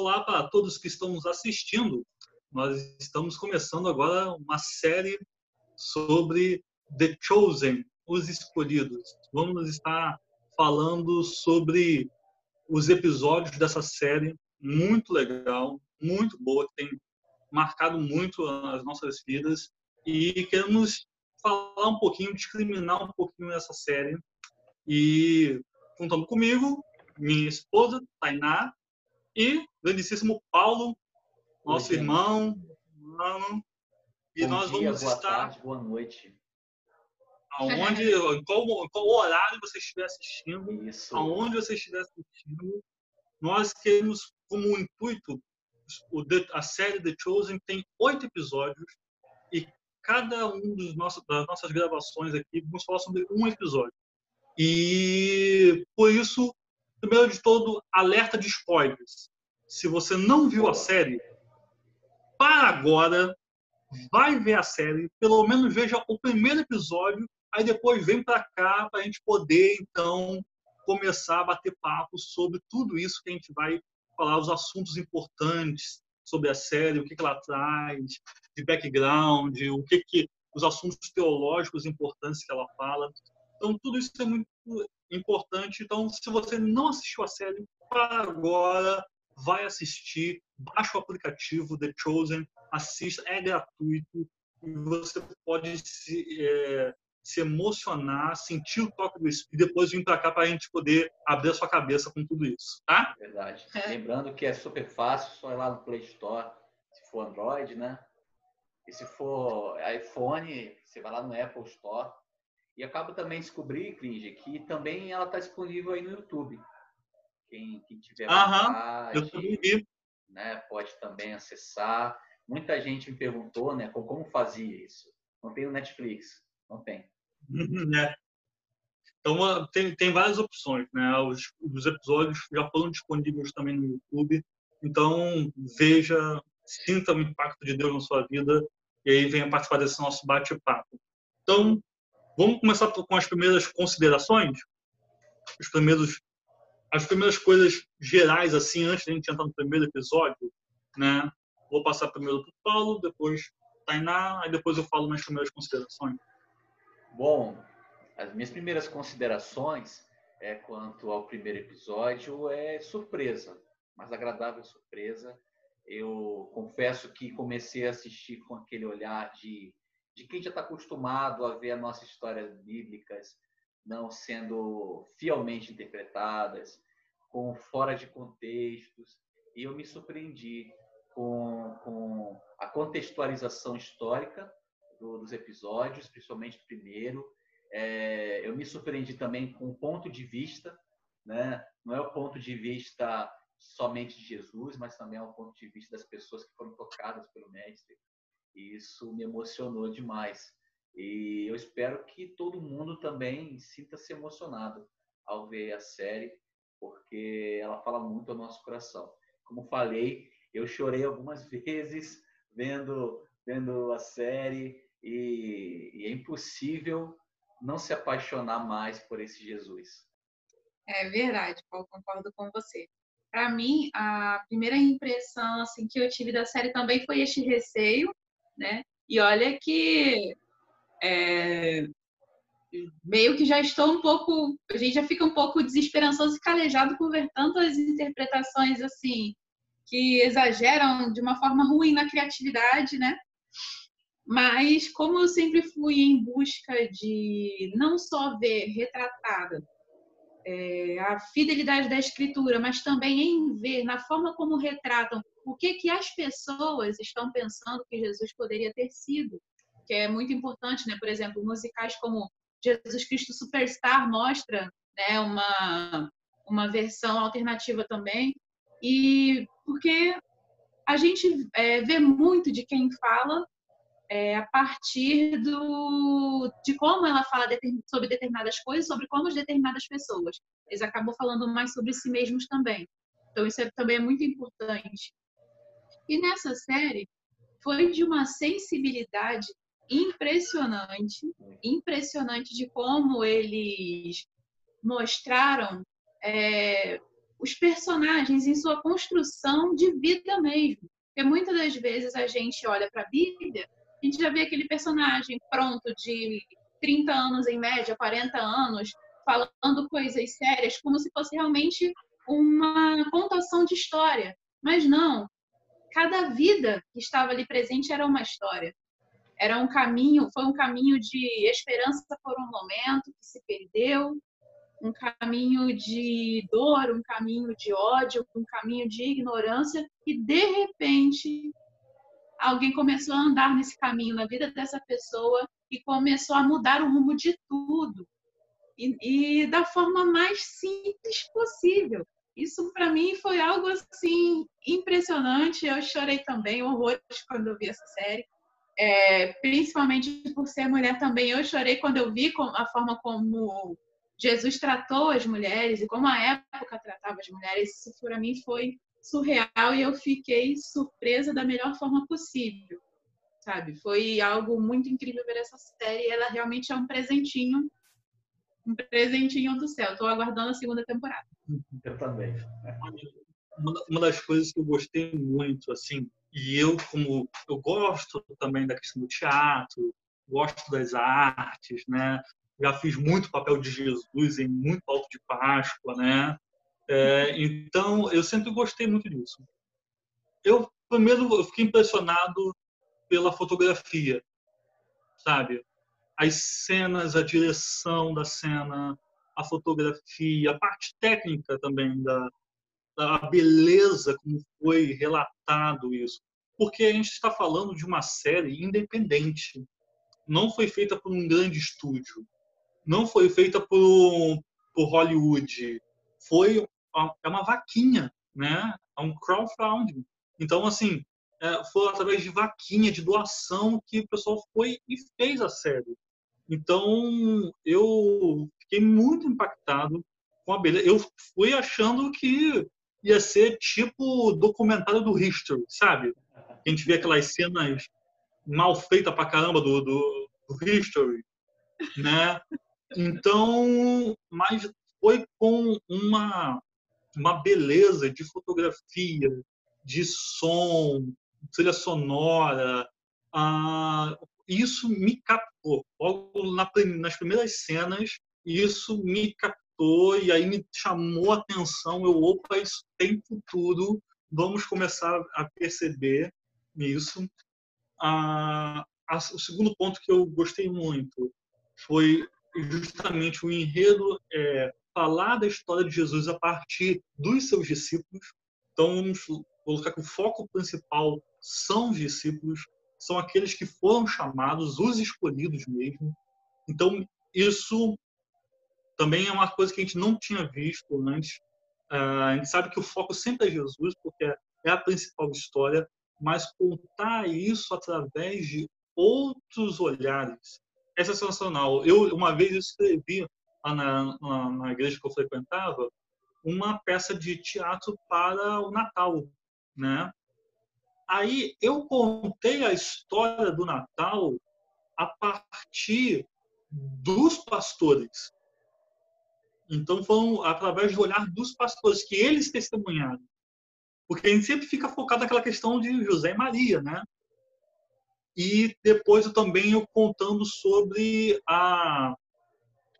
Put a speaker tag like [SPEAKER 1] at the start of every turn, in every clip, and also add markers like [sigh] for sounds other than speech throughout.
[SPEAKER 1] Olá para todos que estão nos assistindo. Nós estamos começando agora uma série sobre The Chosen, os escolhidos. Vamos estar falando sobre os episódios dessa série muito legal, muito boa, que tem marcado muito as nossas vidas e queremos falar um pouquinho, discriminar um pouquinho essa série. E contando comigo, minha esposa, Tainá, e grandíssimo Paulo, nosso Oi, irmão, mano.
[SPEAKER 2] E Bom nós dia, vamos boa estar. Tarde, boa noite.
[SPEAKER 1] Aonde, [laughs] qual, qual horário você estiver assistindo, Isso. aonde você estiver assistindo, nós queremos como intuito a série The Chosen tem oito episódios e cada um dos nossos, das nossas gravações aqui vamos falar sobre um episódio. E por isso, primeiro de todo, alerta de spoilers. Se você não viu a série, para agora, vai ver a série, pelo menos veja o primeiro episódio, aí depois vem para cá para a gente poder então começar a bater papo sobre tudo isso que a gente vai falar, os assuntos importantes sobre a série, o que, que ela traz, de background, o que, que os assuntos teológicos importantes que ela fala. Então, tudo isso é muito importante. Então, se você não assistiu a série, para agora, vai assistir, baixa o aplicativo The Chosen, assista, é gratuito e você pode se, é, se emocionar, sentir o toque do Espírito e depois vir para cá para a gente poder abrir a sua cabeça com tudo isso, tá?
[SPEAKER 2] Verdade. É. Lembrando que é super fácil, só ir lá no Play Store, se for Android, né? E se for iPhone, você vai lá no Apple Store. E acabo também descobrir, Cringe, que também ela está disponível aí no YouTube. Quem, quem tiver
[SPEAKER 1] vontade, YouTube.
[SPEAKER 2] né, pode também acessar. Muita gente me perguntou, né, como fazia isso. Não tem no Netflix, não tem. [laughs]
[SPEAKER 1] É. Então, tem, tem várias opções, né? Os, os episódios já foram disponíveis também no YouTube. Então, veja, sinta o impacto de Deus na sua vida e aí venha participar desse nosso bate-papo. Então, vamos começar com as primeiras considerações? Os primeiros, as primeiras coisas gerais, assim, antes de a gente entrar no primeiro episódio, né? Vou passar primeiro para o Paulo, depois Tainá, aí depois eu falo nas primeiras considerações.
[SPEAKER 2] Bom, as minhas primeiras considerações é quanto ao primeiro episódio é surpresa, mas agradável surpresa. Eu confesso que comecei a assistir com aquele olhar de, de quem já está acostumado a ver as nossas histórias bíblicas não sendo fielmente interpretadas, com fora de contextos, e eu me surpreendi com, com a contextualização histórica do, dos episódios, principalmente o primeiro. É, eu me surpreendi também com o ponto de vista, né? não é o ponto de vista somente de Jesus, mas também é o ponto de vista das pessoas que foram tocadas pelo Mestre. E isso me emocionou demais. E eu espero que todo mundo também sinta-se emocionado ao ver a série, porque ela fala muito ao nosso coração. Como falei, eu chorei algumas [laughs] vezes vendo vendo a série e, e é impossível não se apaixonar mais por esse Jesus.
[SPEAKER 3] É verdade, Paulo, concordo com você. Para mim, a primeira impressão assim que eu tive da série também foi este receio, né? E olha que é, meio que já estou um pouco, a gente já fica um pouco desesperançoso e calejado por ver tantas interpretações assim que exageram de uma forma ruim na criatividade, né? Mas como eu sempre fui em busca de não só ver retratada é, a fidelidade da escritura, mas também em ver na forma como retratam o que que as pessoas estão pensando que Jesus poderia ter sido, que é muito importante, né? Por exemplo, musicais como Jesus Cristo Superstar mostra, né, uma uma versão alternativa também e porque a gente é, vê muito de quem fala é, a partir do, de como ela fala sobre determinadas coisas, sobre como determinadas pessoas. Eles acabam falando mais sobre si mesmos também. Então, isso é, também é muito importante. E nessa série, foi de uma sensibilidade impressionante impressionante de como eles mostraram é, os personagens em sua construção de vida mesmo. Porque muitas das vezes a gente olha para a Bíblia, a gente já vê aquele personagem pronto de 30 anos em média, 40 anos, falando coisas sérias, como se fosse realmente uma contação de história. Mas não, cada vida que estava ali presente era uma história. Era um caminho, foi um caminho de esperança por um momento que se perdeu, um caminho de dor, um caminho de ódio, um caminho de ignorância, e de repente alguém começou a andar nesse caminho na vida dessa pessoa e começou a mudar o rumo de tudo. E, e da forma mais simples possível. Isso para mim foi algo assim impressionante. Eu chorei também horrores quando eu vi essa série. É, principalmente por ser mulher também. Eu chorei quando eu vi a forma como Jesus tratou as mulheres e como a época tratava as mulheres. Isso para mim foi surreal e eu fiquei surpresa da melhor forma possível, sabe? Foi algo muito incrível ver essa série. Ela realmente é um presentinho, um presentinho do céu. Estou aguardando a segunda temporada.
[SPEAKER 2] Eu também.
[SPEAKER 1] Uma das coisas que eu gostei muito, assim, e eu como eu gosto também da questão do teatro, gosto das artes, né? Já fiz muito papel de Jesus em muito alto de Páscoa, né? É, então, eu sempre gostei muito disso. Eu, primeiro, eu fiquei impressionado pela fotografia, sabe? As cenas, a direção da cena, a fotografia, a parte técnica também da, da beleza como foi relatado isso. Porque a gente está falando de uma série independente. Não foi feita por um grande estúdio. Não foi feita por, por Hollywood. Foi é uma vaquinha, né? É um crowdfunding. Então, assim, é, foi através de vaquinha, de doação, que o pessoal foi e fez a série. Então, eu fiquei muito impactado com a beleza. Eu fui achando que ia ser tipo documentário do History, sabe? A gente vê aquelas cenas mal feitas pra caramba do, do, do History, né? Então, mas foi com uma uma beleza de fotografia, de som, trilha sonora. Ah, isso me captou. Logo na, nas primeiras cenas, isso me captou e aí me chamou a atenção. Eu, opa, isso tem futuro. Vamos começar a perceber isso. Ah, o segundo ponto que eu gostei muito foi justamente o enredo é, falar da história de Jesus a partir dos seus discípulos. Então, vamos colocar que o foco principal são os discípulos, são aqueles que foram chamados, os escolhidos mesmo. Então, isso também é uma coisa que a gente não tinha visto antes. Ah, a gente sabe que o foco sempre é Jesus, porque é a principal história, mas contar isso através de outros olhares é sensacional. Eu, uma vez, escrevi na, na, na igreja que eu frequentava, uma peça de teatro para o Natal, né? Aí eu contei a história do Natal a partir dos pastores. Então foram através do olhar dos pastores que eles testemunharam. Porque a gente sempre fica focado naquela questão de José e Maria, né? E depois eu também eu contando sobre a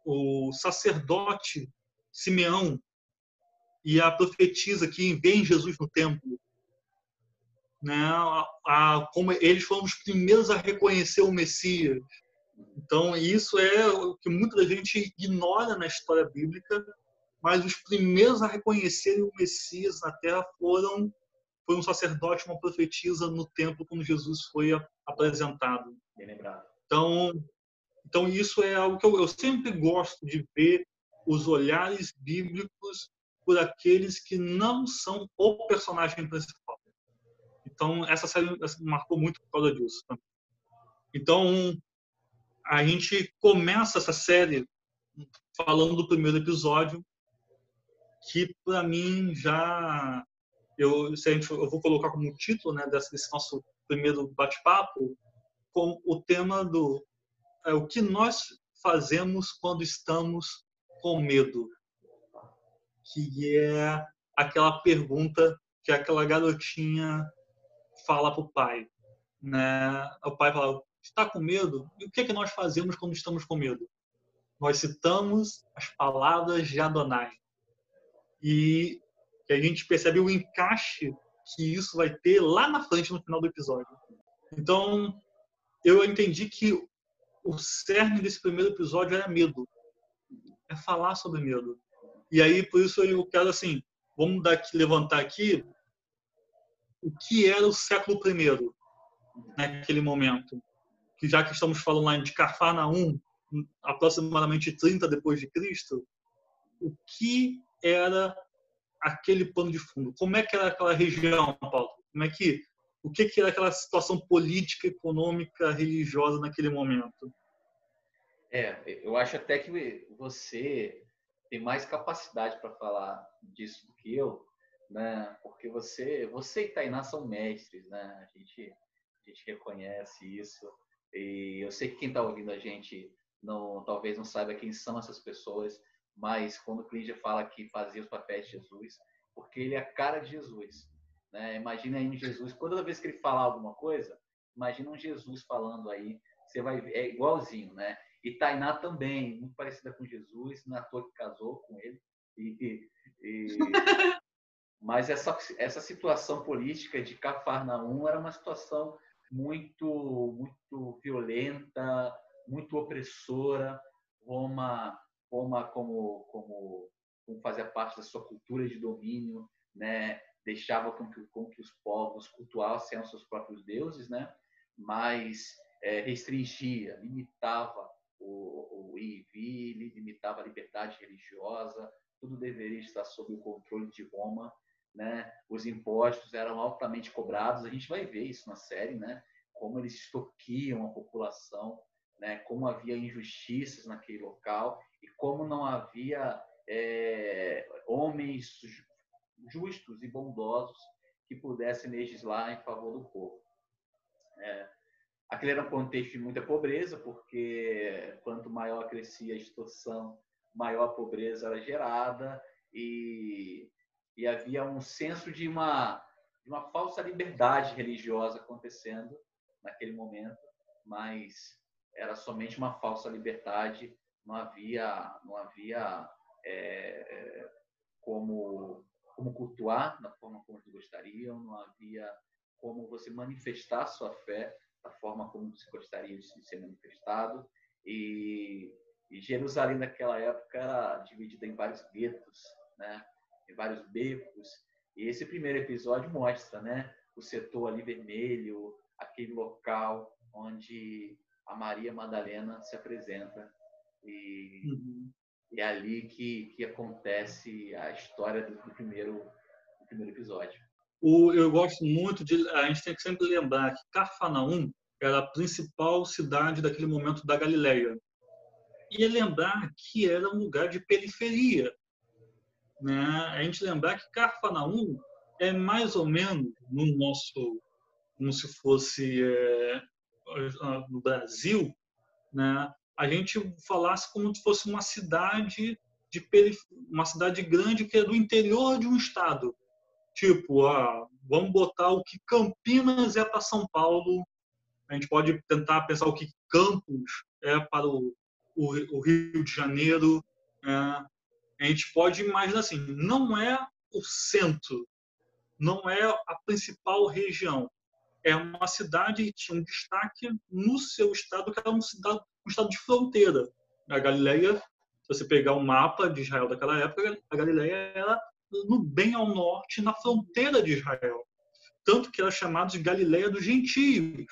[SPEAKER 1] o sacerdote Simeão e a profetisa que vem Jesus no templo. Né? A, a, como eles foram os primeiros a reconhecer o Messias. Então, isso é o que muita gente ignora na história bíblica, mas os primeiros a reconhecerem o Messias na Terra foram foi um sacerdote, uma profetisa no templo quando Jesus foi apresentado. Então, então, isso é algo que eu, eu sempre gosto de ver os olhares bíblicos por aqueles que não são o personagem principal. Então, essa série marcou muito por causa disso. Então, a gente começa essa série falando do primeiro episódio, que para mim já eu, se a gente, eu vou colocar como título né, desse nosso primeiro bate-papo, com o tema do é o que nós fazemos quando estamos com medo, que é aquela pergunta que aquela garotinha fala para o pai. Né? O pai fala: está com medo? E o que, é que nós fazemos quando estamos com medo? Nós citamos as palavras de Adonai. E, a gente percebe o encaixe que isso vai ter lá na frente, no final do episódio. Então, eu entendi que o cerne desse primeiro episódio era medo. É falar sobre medo. E aí, por isso, eu quero, assim, vamos daqui, levantar aqui o que era o século I naquele momento. Que já que estamos falando lá de Cafarnaum, aproximadamente 30 depois de Cristo, o que era aquele pano de fundo? Como é que era aquela região, Paulo? Como é que o que, que era aquela situação política, econômica, religiosa naquele momento?
[SPEAKER 2] É, eu acho até que você tem mais capacidade para falar disso do que eu, né? Porque você, você e Tainá são mestres, né? A gente, a gente reconhece isso. E eu sei que quem está ouvindo a gente não, talvez não saiba quem são essas pessoas, mas quando o Clídia fala que fazia os papéis de Jesus, porque ele é a cara de Jesus. Né? Imagina aí um Jesus, toda vez que ele falar alguma coisa, imagina um Jesus falando aí, você vai é igualzinho, né? E Tainá também, muito parecida com Jesus, na toa que casou com ele. E, e, [laughs] mas essa, essa situação política de Cafarnaum era uma situação muito, muito violenta, muito opressora. Roma, Roma como, como, como fazia parte da sua cultura de domínio, né? deixava com que, com que os povos cultuassem os seus próprios deuses, né? mas é, restringia, limitava o, o ir e vir, limitava a liberdade religiosa, tudo deveria estar sob o controle de Roma, né? Os impostos eram altamente cobrados, a gente vai ver isso na série, né? Como eles extorquiam a população, né? Como havia injustiças naquele local e como não havia é, homens justos e bondosos que pudessem legislar em favor do povo. É, aquele era um contexto de muita pobreza, porque quanto maior crescia a extorsão, maior a pobreza era gerada e, e havia um senso de uma, de uma falsa liberdade religiosa acontecendo naquele momento, mas era somente uma falsa liberdade, não havia, não havia é, como como cultuar da forma como eles gostariam, não havia como você manifestar sua fé da forma como você gostaria de ser manifestado. E, e Jerusalém naquela época era dividida em vários guetos, né? Em vários becos. E esse primeiro episódio mostra né? o setor ali vermelho, aquele local onde a Maria Madalena se apresenta. E, uhum é ali que, que acontece a história do, do primeiro, do primeiro episódio.
[SPEAKER 1] O, eu gosto muito de. A gente tem que sempre lembrar que Cafarnaum era a principal cidade daquele momento da Galileia. E lembrar que era um lugar de periferia. Né? A gente lembrar que Cafarnaum é mais ou menos no nosso. como se fosse é, no Brasil, né? a gente falasse como se fosse uma cidade de uma cidade grande que é do interior de um estado. Tipo, ah, vamos botar o que Campinas é para São Paulo. A gente pode tentar pensar o que Campos é para o, o, o Rio de Janeiro. É. A gente pode imaginar assim, não é o centro, não é a principal região. É uma cidade que tinha um destaque no seu estado, que era uma cidade, um estado de fronteira. A Galileia, se você pegar o um mapa de Israel daquela época, a Galileia era no bem ao norte, na fronteira de Israel. Tanto que era chamado de Galileia dos gentios,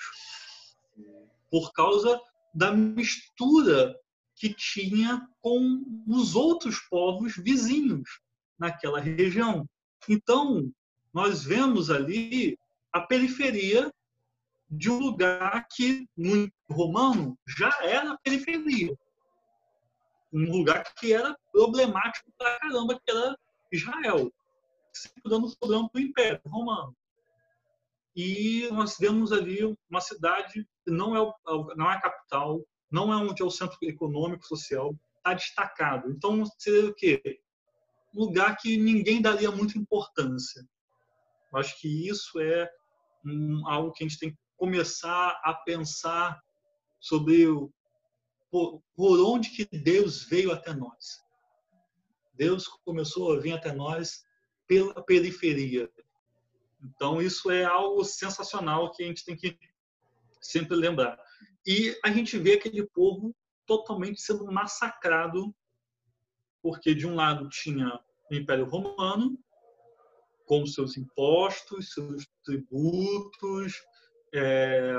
[SPEAKER 1] por causa da mistura que tinha com os outros povos vizinhos naquela região. Então, nós vemos ali a periferia de um lugar que, no romano, já era periferia. Um lugar que era problemático pra caramba, que era Israel, sempre dando problema para o Império Romano. E nós vemos ali uma cidade que não é, não é a capital, não é onde é o centro econômico, social, está destacado. Então, seria o quê? um lugar que ninguém daria muita importância. Eu acho que isso é um, algo que a gente tem que começar a pensar sobre o, por, por onde que Deus veio até nós. Deus começou a vir até nós pela periferia. Então, isso é algo sensacional que a gente tem que sempre lembrar. E a gente vê aquele povo totalmente sendo massacrado, porque de um lado tinha o Império Romano, com seus impostos, seus tributos, é,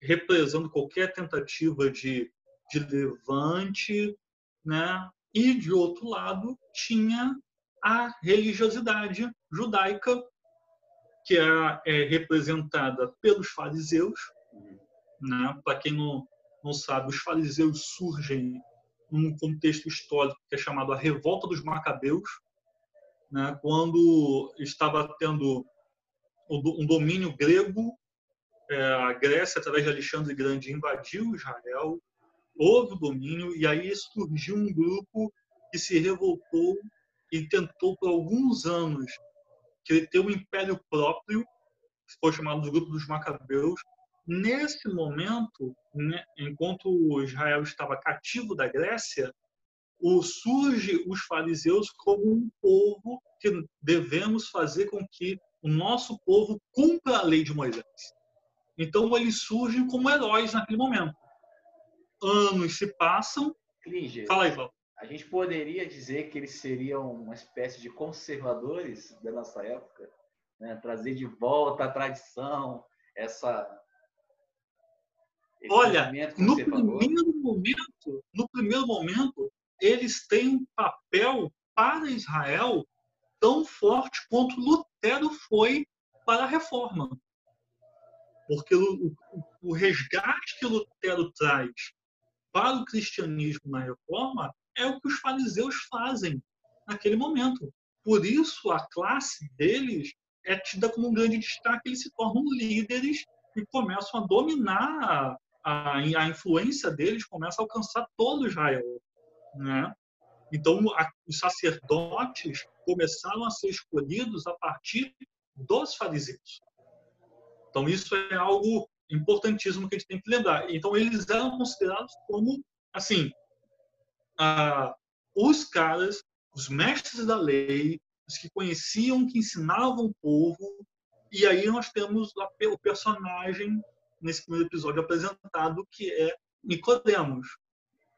[SPEAKER 1] represando qualquer tentativa de, de levante, né? E de outro lado tinha a religiosidade judaica, que é, é representada pelos fariseus. Né? Para quem não, não sabe, os fariseus surgem num contexto histórico que é chamado a Revolta dos Macabeus, né? quando estava tendo um domínio grego, é, a Grécia, através de Alexandre Grande, invadiu Israel, houve o domínio, e aí surgiu um grupo que se revoltou e tentou por alguns anos ter um império próprio, foi chamado do grupo dos Macabeus. Nesse momento, né, enquanto Israel estava cativo da Grécia, o, surge os fariseus como um povo que devemos fazer com que o nosso povo cumpra a lei de Moisés. Então eles surgem como heróis naquele momento. Anos se passam.
[SPEAKER 2] Klinger,
[SPEAKER 1] Fala aí, Paulo
[SPEAKER 2] a gente poderia dizer que eles seriam uma espécie de conservadores da nossa época, né? trazer de volta a tradição, essa
[SPEAKER 1] Olha, no primeiro momento, no primeiro momento, eles têm um papel para Israel tão forte quanto Lutero foi para a reforma. Porque o, o, o resgate que Lutero traz para o cristianismo na reforma é o que os fariseus fazem naquele momento. Por isso, a classe deles é tida como um grande destaque, eles se tornam líderes e começam a dominar a, a influência deles, começa a alcançar todo Israel. Né? Então, a, os sacerdotes começaram a ser escolhidos a partir dos fariseus. Então, isso é algo importantíssimo que a gente tem que lembrar. Então, eles eram considerados como, assim, os caras, os mestres da lei, os que conheciam, que ensinavam o povo, e aí nós temos o personagem nesse primeiro episódio apresentado que é Nicodemos,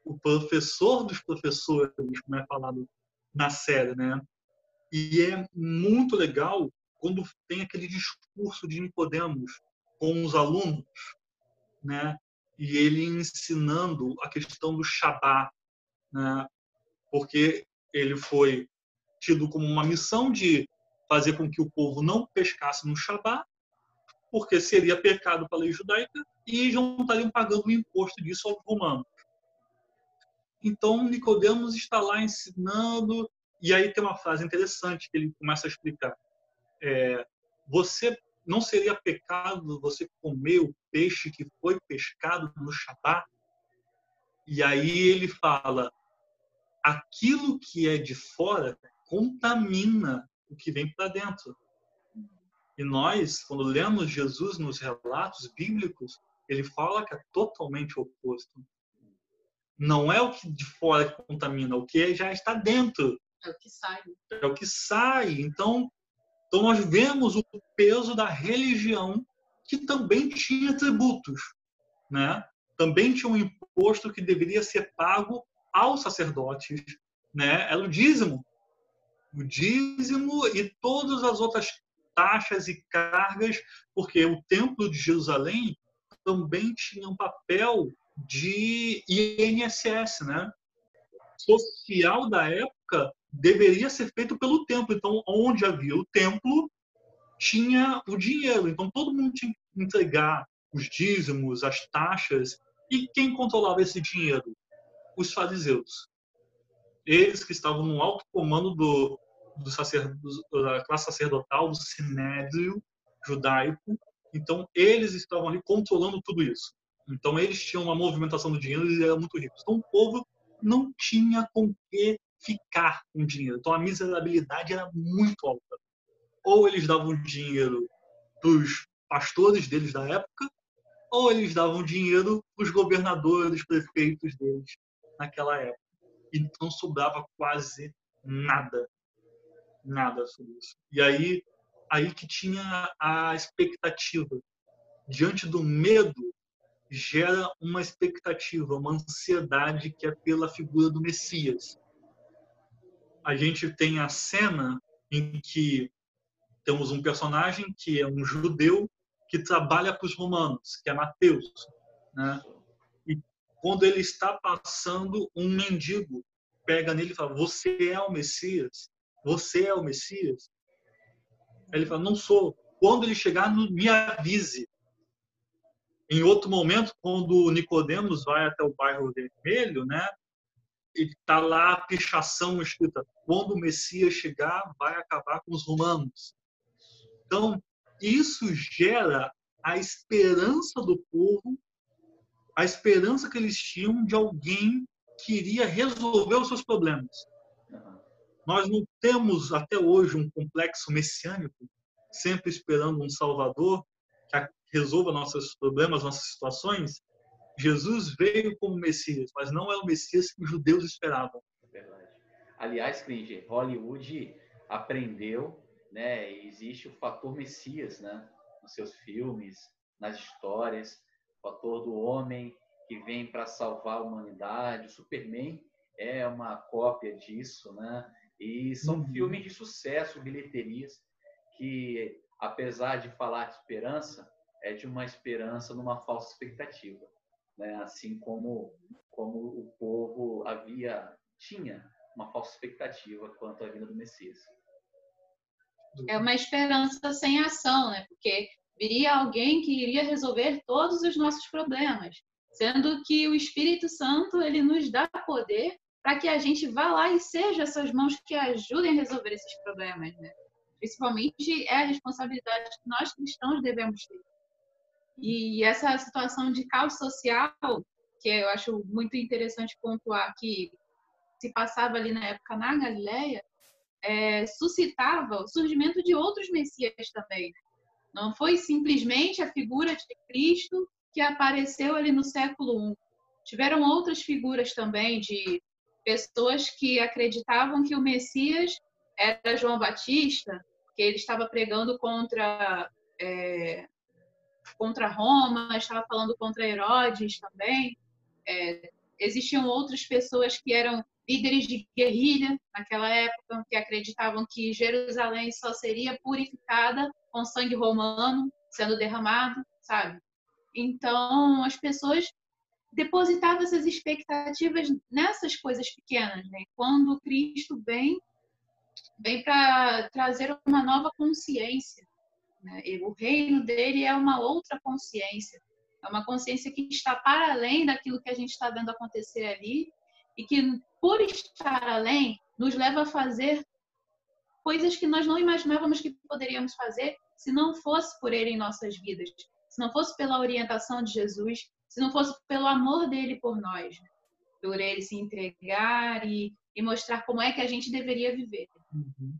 [SPEAKER 1] o professor dos professores, como é falado na série, né? E é muito legal quando tem aquele discurso de Nicodemos com os alunos, né? E ele ensinando a questão do Shabat, né? porque ele foi tido como uma missão de fazer com que o povo não pescasse no Shabat, porque seria pecado pela lei judaica e não estariam pagando o imposto disso aos romanos. Então, Nicodemos está lá ensinando, e aí tem uma frase interessante que ele começa a explicar. É, você não seria pecado você comer o peixe que foi pescado no Shabat? E aí ele fala, aquilo que é de fora contamina o que vem para dentro. E nós, quando lemos Jesus nos relatos bíblicos, ele fala que é totalmente oposto. Não é o que de fora que contamina, o que já está dentro.
[SPEAKER 3] É o que sai.
[SPEAKER 1] É o que sai. Então, então nós vemos o peso da religião que também tinha tributos, né? Também tinha um imposto que deveria ser pago aos sacerdotes, né? Era o dízimo. O dízimo e todas as outras taxas e cargas, porque o Templo de Jerusalém também tinha um papel de INSS, né? Social da época deveria ser feito pelo templo. Então, onde havia o templo, tinha o dinheiro. Então, todo mundo tinha que entregar os dízimos, as taxas. E quem controlava esse dinheiro? os fariseus. Eles que estavam no alto comando do, do da classe sacerdotal, do sinédrio judaico. Então, eles estavam ali controlando tudo isso. Então, eles tinham uma movimentação do dinheiro e eram muito ricos. Então, o povo não tinha com que ficar com dinheiro. Então a miserabilidade era muito alta. Ou eles davam dinheiro para os pastores deles da época, ou eles davam dinheiro para os governadores, prefeitos deles naquela época. Então sobrava quase nada, nada sobre isso. E aí, aí que tinha a expectativa. Diante do medo, gera uma expectativa, uma ansiedade que é pela figura do Messias. A gente tem a cena em que temos um personagem que é um judeu que trabalha para os romanos, que é Mateus, né? E quando ele está passando, um mendigo pega nele e fala: "Você é o Messias? Você é o Messias?" Ele fala: "Não sou. Quando ele chegar, me avise." Em outro momento, quando Nicodemos vai até o bairro Vermelho, né? E está lá a pichação escrita: quando o Messias chegar, vai acabar com os romanos. Então, isso gera a esperança do povo, a esperança que eles tinham de alguém que iria resolver os seus problemas. Nós não temos até hoje um complexo messiânico, sempre esperando um Salvador que resolva nossos problemas, nossas situações. Jesus veio como Messias, mas não é o Messias que os judeus esperavam.
[SPEAKER 2] Verdade. Aliás, Cringer, Hollywood aprendeu né? Existe o fator Messias, né? Nos seus filmes, nas histórias, o fator do homem que vem para salvar a humanidade. O Superman é uma cópia disso, né? E são uhum. filmes de sucesso, bilheterias, que apesar de falar de esperança, é de uma esperança numa falsa expectativa, né? Assim como como o povo havia tinha uma falsa expectativa quanto à vinda do Messias
[SPEAKER 3] é uma esperança sem ação, né? Porque viria alguém que iria resolver todos os nossos problemas, sendo que o Espírito Santo ele nos dá poder para que a gente vá lá e seja essas mãos que ajudem a resolver esses problemas, né? Principalmente é a responsabilidade que nós cristãos devemos ter. E essa situação de caos social, que eu acho muito interessante pontuar que se passava ali na época na Galileia, é, suscitava o surgimento de outros messias também. Não foi simplesmente a figura de Cristo que apareceu ali no século I. Tiveram outras figuras também de pessoas que acreditavam que o Messias era João Batista, que ele estava pregando contra é, contra Roma, estava falando contra Herodes também. É, existiam outras pessoas que eram líderes de guerrilha naquela época que acreditavam que Jerusalém só seria purificada com sangue romano sendo derramado, sabe? Então as pessoas depositavam essas expectativas nessas coisas pequenas, né? Quando Cristo vem, vem para trazer uma nova consciência. Né? O reino dele é uma outra consciência, é uma consciência que está para além daquilo que a gente está vendo acontecer ali e que, por estar além, nos leva a fazer coisas que nós não imaginávamos que poderíamos fazer se não fosse por Ele em nossas vidas, se não fosse pela orientação de Jesus, se não fosse pelo amor dele por nós, né? por Ele se entregar e, e, mostrar como é que a gente deveria viver.
[SPEAKER 1] Uhum.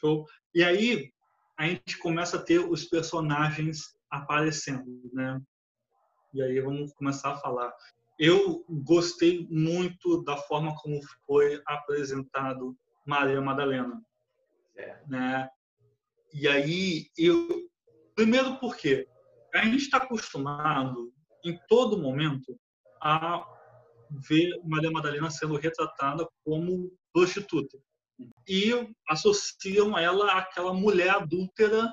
[SPEAKER 1] Show. E aí a gente começa a ter os personagens aparecendo, né? E aí vamos começar a falar eu gostei muito da forma como foi apresentado Maria Madalena. É. Né? E aí, eu. Primeiro, porque a gente está acostumado, em todo momento, a ver Maria Madalena sendo retratada como prostituta. E associam ela àquela mulher adúltera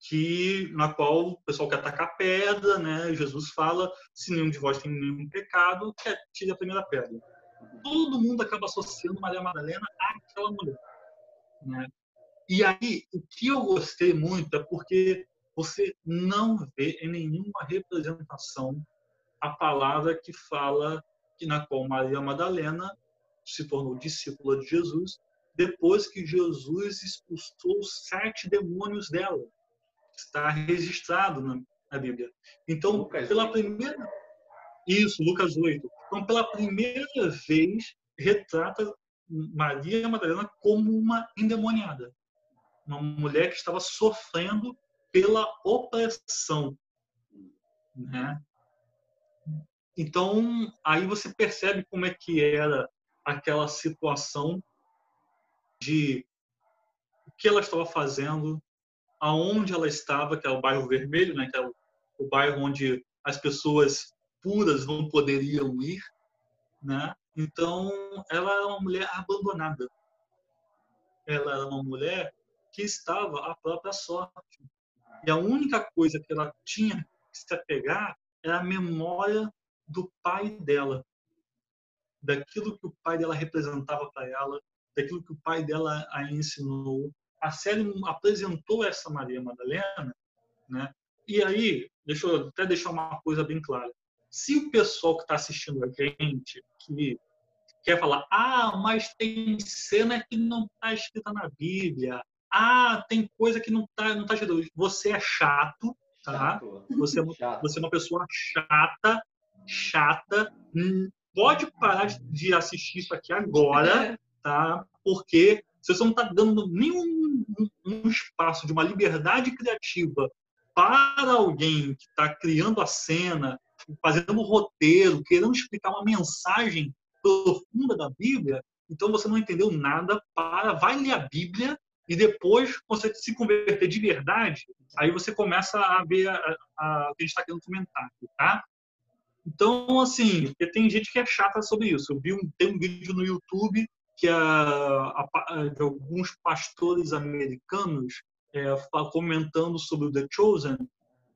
[SPEAKER 1] que na qual o pessoal quer atacar pedra, né? Jesus fala: se nenhum de vós tem nenhum pecado, que tire a primeira pedra. Todo mundo acaba associando Maria Madalena àquela mulher, né? E aí, o que eu gostei muito é porque você não vê em nenhuma representação a palavra que fala que na qual Maria Madalena se tornou discípula de Jesus depois que Jesus expulsou sete demônios dela está registrado na, na Bíblia. Então, Lucas pela 8. primeira isso, Lucas 8. Então, pela primeira vez retrata Maria Madalena como uma endemoniada, uma mulher que estava sofrendo pela opressão, né? Então, aí você percebe como é que era aquela situação de o que ela estava fazendo, aonde ela estava, que é o bairro Vermelho, né, que é o, bairro onde as pessoas puras não poderiam ir, né? Então, ela era uma mulher abandonada. Ela era uma mulher que estava à própria sorte. E a única coisa que ela tinha que se apegar era a memória do pai dela, daquilo que o pai dela representava para ela, daquilo que o pai dela a ensinou. A série apresentou essa Maria Madalena, né? E aí, deixa eu até deixar uma coisa bem clara. Se o pessoal que está assistindo a gente, que quer falar, ah, mas tem cena que não está escrita na Bíblia, ah, tem coisa que não está não tá escrita. Você é chato, tá? Chato. Você, é, chato. você é uma pessoa chata, chata. Hum, pode parar de assistir isso aqui agora, tá? Porque você não está dando nenhum um espaço de uma liberdade criativa para alguém que está criando a cena, fazendo o roteiro, querendo explicar uma mensagem profunda da Bíblia, então você não entendeu nada. Para, vai ler a Bíblia e depois, quando você se converter de verdade, aí você começa a ver a, a, o que a gente está querendo comentar, tá? Então, assim, tem gente que é chata sobre isso. Eu vi um, tem um vídeo no YouTube que a, a, de alguns pastores americanos é, comentando sobre o The Chosen,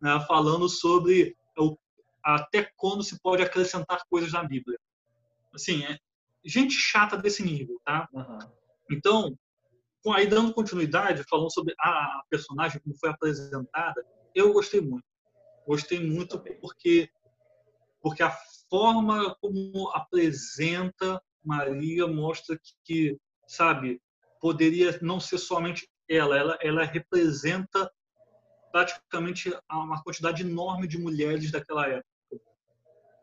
[SPEAKER 1] né, falando sobre o, até quando se pode acrescentar coisas na Bíblia. Assim, é gente chata desse nível, tá? Uhum. Então, aí dando continuidade, falando sobre a personagem, como foi apresentada, eu gostei muito. Gostei muito porque porque a forma como apresenta Maria mostra que, sabe, poderia não ser somente ela, ela, ela representa praticamente uma quantidade enorme de mulheres daquela época,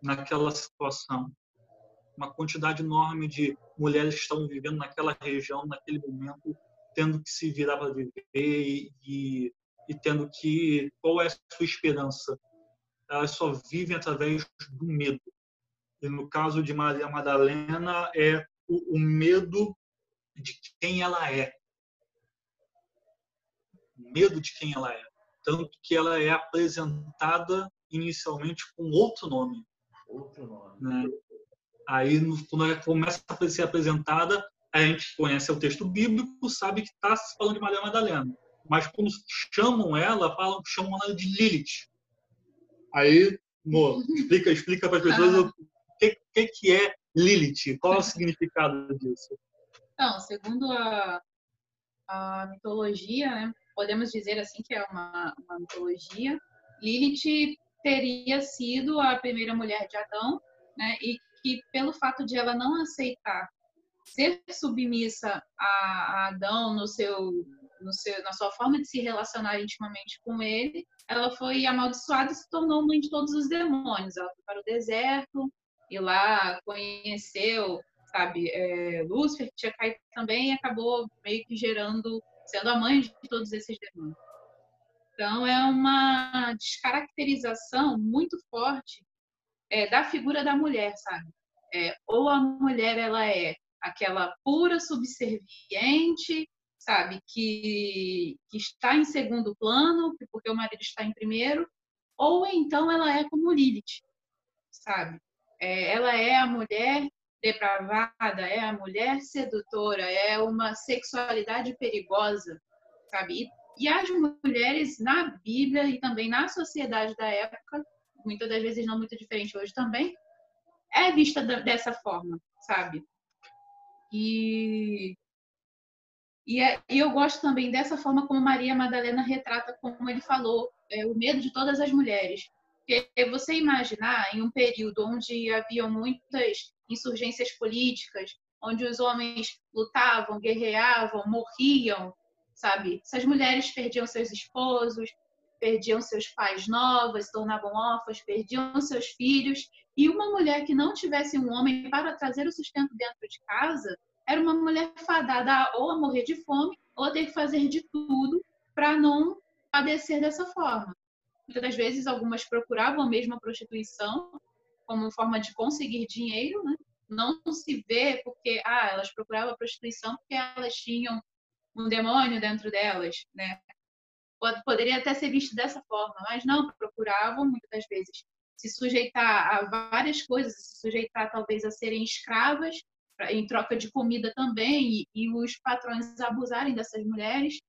[SPEAKER 1] naquela situação. Uma quantidade enorme de mulheres que estão vivendo naquela região, naquele momento, tendo que se virar para viver e, e, e tendo que. Qual é a sua esperança? elas só vivem através do medo. E no caso de Maria Madalena, é o, o medo de quem ela é. O medo de quem ela é. Tanto que ela é apresentada inicialmente com outro nome.
[SPEAKER 2] Outro nome.
[SPEAKER 1] Né? Aí, quando ela começa a ser apresentada, a gente conhece o texto bíblico, sabe que está se falando de Maria Madalena. Mas quando chamam ela, falam, chamam ela de Lilith. Aí, Mo, explica, explica para as pessoas o que, que, que é Lilith, qual é o significado disso?
[SPEAKER 3] Então, segundo a, a mitologia, né, podemos dizer assim que é uma, uma mitologia, Lilith teria sido a primeira mulher de Adão, né, e que pelo fato de ela não aceitar ser submissa a, Adão no seu, no seu, na sua forma de se relacionar intimamente com ele, ela foi amaldiçoada e se tornou mãe de todos os demônios. Ela foi para o deserto e lá conheceu, sabe, é, Lúcifer, que tinha caído também, e acabou meio que gerando, sendo a mãe de todos esses demônios. Então, é uma descaracterização muito forte é, da figura da mulher, sabe? É, ou a mulher ela é aquela pura subserviente sabe, que, que está em segundo plano, porque o marido está em primeiro, ou então ela é como Lilith, sabe? É, ela é a mulher depravada, é a mulher sedutora, é uma sexualidade perigosa, sabe? E, e as mulheres na Bíblia e também na sociedade da época, muitas das vezes não muito diferente hoje também, é vista dessa forma, sabe? E e, é, e, eu gosto também dessa forma como Maria Madalena retrata, como ele falou, é, o medo de todas as mulheres. Porque você imaginar em um período onde haviam muitas insurgências políticas, onde os homens lutavam, guerreavam, morriam, sabe? Essas mulheres perdiam seus esposos, perdiam seus pais novos, se tornavam órfãos, perdiam seus filhos, e uma mulher que não tivesse um homem para trazer o sustento dentro de casa era uma mulher fadada ou a morrer de fome ou a ter que fazer de tudo para não padecer dessa forma. Muitas das vezes, algumas procuravam mesmo a prostituição como forma de conseguir dinheiro, né? não se vê porque ah, elas procuravam a prostituição porque elas tinham um demônio dentro delas, né? Poderia até ser visto dessa forma, mas não, procuravam muitas das vezes se sujeitar a várias coisas, se sujeitar talvez a serem escravas em troca de comida também e, e os patrões abusarem dessas mulheres,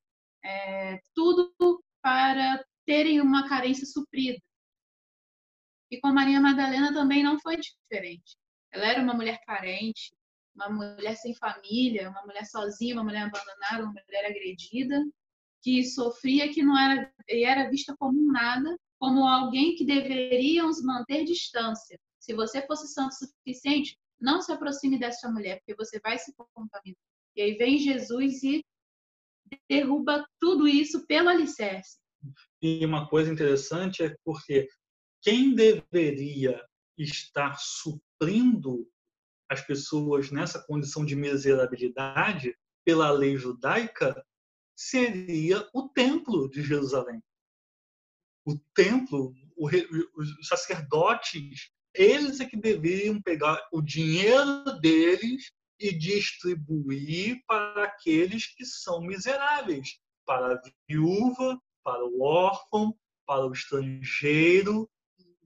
[SPEAKER 3] é, tudo para terem uma carência suprida. E com Maria Madalena também não foi diferente. Ela era uma mulher carente, uma mulher sem família, uma mulher sozinha, uma mulher abandonada, uma mulher agredida, que sofria, que não era e era vista como nada, como alguém que deveríamos manter distância. Se você fosse santo o suficiente, não se aproxime dessa mulher, porque você vai se contaminar. E aí vem Jesus e derruba tudo isso pelo alicerce.
[SPEAKER 1] E uma coisa interessante é porque quem deveria estar suprindo as pessoas nessa condição de miserabilidade pela lei judaica seria o templo de Jerusalém. O templo, os sacerdotes, eles é que deveriam pegar o dinheiro deles e distribuir para aqueles que são miseráveis, para a viúva, para o órfão, para o estrangeiro.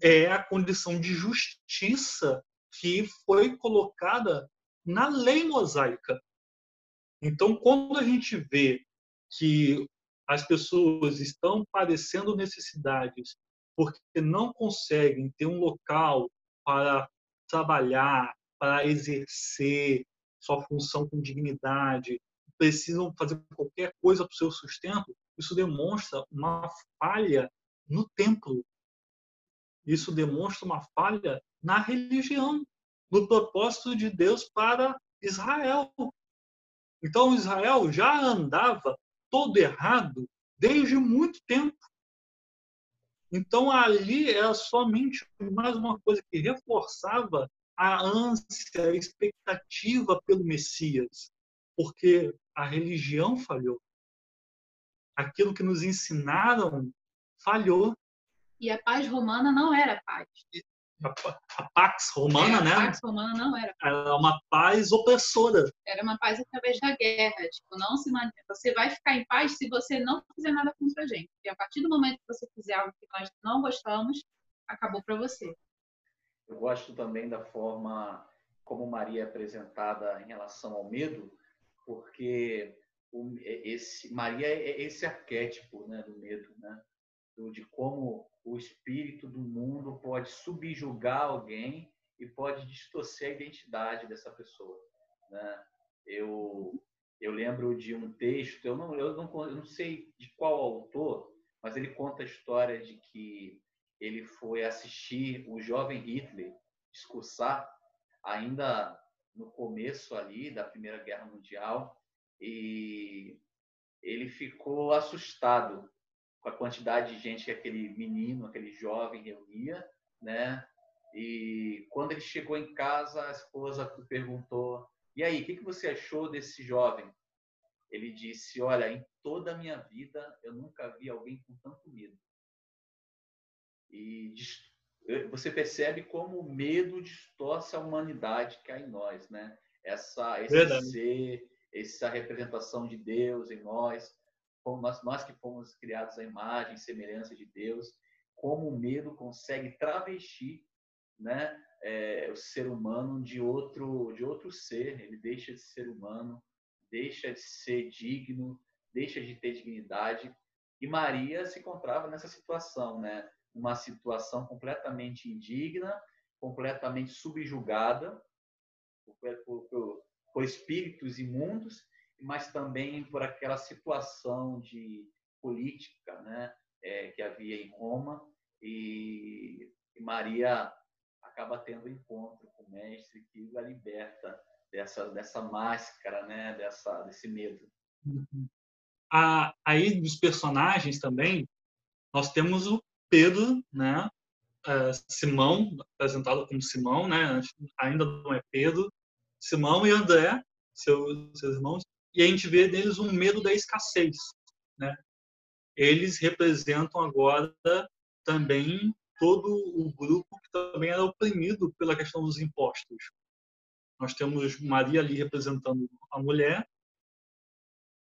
[SPEAKER 1] É a condição de justiça que foi colocada na lei mosaica. Então, quando a gente vê que as pessoas estão padecendo necessidades porque não conseguem ter um local para trabalhar, para exercer sua função com dignidade, precisam fazer qualquer coisa para o seu sustento, isso demonstra uma falha no templo. Isso demonstra uma falha na religião, no propósito de Deus para Israel. Então, Israel já andava todo errado desde muito tempo. Então, ali era somente mais uma coisa que reforçava a ânsia, a expectativa pelo Messias, porque a religião falhou. Aquilo que nos ensinaram falhou.
[SPEAKER 3] E a paz romana não era paz
[SPEAKER 1] a Pax Romana, é, a
[SPEAKER 3] né? A Pax Romana não era.
[SPEAKER 1] Era uma paz opressora.
[SPEAKER 3] Era uma paz através da guerra. Tipo, não se mantém. Você vai ficar em paz se você não fizer nada contra a gente. E a partir do momento que você fizer algo que nós não gostamos, acabou para você.
[SPEAKER 2] Eu gosto também da forma como Maria é apresentada em relação ao medo, porque o, esse Maria é esse arquétipo, né, do medo, né? De como o espírito do mundo pode subjugar alguém e pode distorcer a identidade dessa pessoa. Né? Eu, eu lembro de um texto, eu não, eu, não, eu não sei de qual autor, mas ele conta a história de que ele foi assistir o jovem Hitler discursar ainda no começo ali da Primeira Guerra Mundial e ele ficou assustado com a quantidade de gente que aquele menino, aquele jovem reunia, né? E quando ele chegou em casa, a esposa perguntou: "E aí, o que, que você achou desse jovem?" Ele disse: "Olha, em toda a minha vida eu nunca vi alguém com tanto medo." E você percebe como o medo distorce a humanidade que há em nós, né? Essa esse Verdade. ser, essa representação de Deus em nós, nós, nós que fomos criados à imagem e semelhança de Deus, como o medo consegue travestir né, é, o ser humano de outro, de outro ser. Ele deixa de ser humano, deixa de ser digno, deixa de ter dignidade. E Maria se encontrava nessa situação, né? uma situação completamente indigna, completamente subjugada por, por, por espíritos imundos mas também por aquela situação de política né, é, que havia em Roma e, e, Maria acaba tendo encontro com o mestre que a liberta dessa, dessa máscara, né, dessa, desse medo.
[SPEAKER 1] Uhum. Ah, aí dos personagens também, nós temos o Pedro, né, é, Simão, apresentado como Simão, né, ainda não é Pedro, Simão e André, seus, seus irmãos, e a gente vê neles um medo da escassez. Né? Eles representam agora também todo o grupo que também era oprimido pela questão dos impostos. Nós temos Maria ali representando a mulher,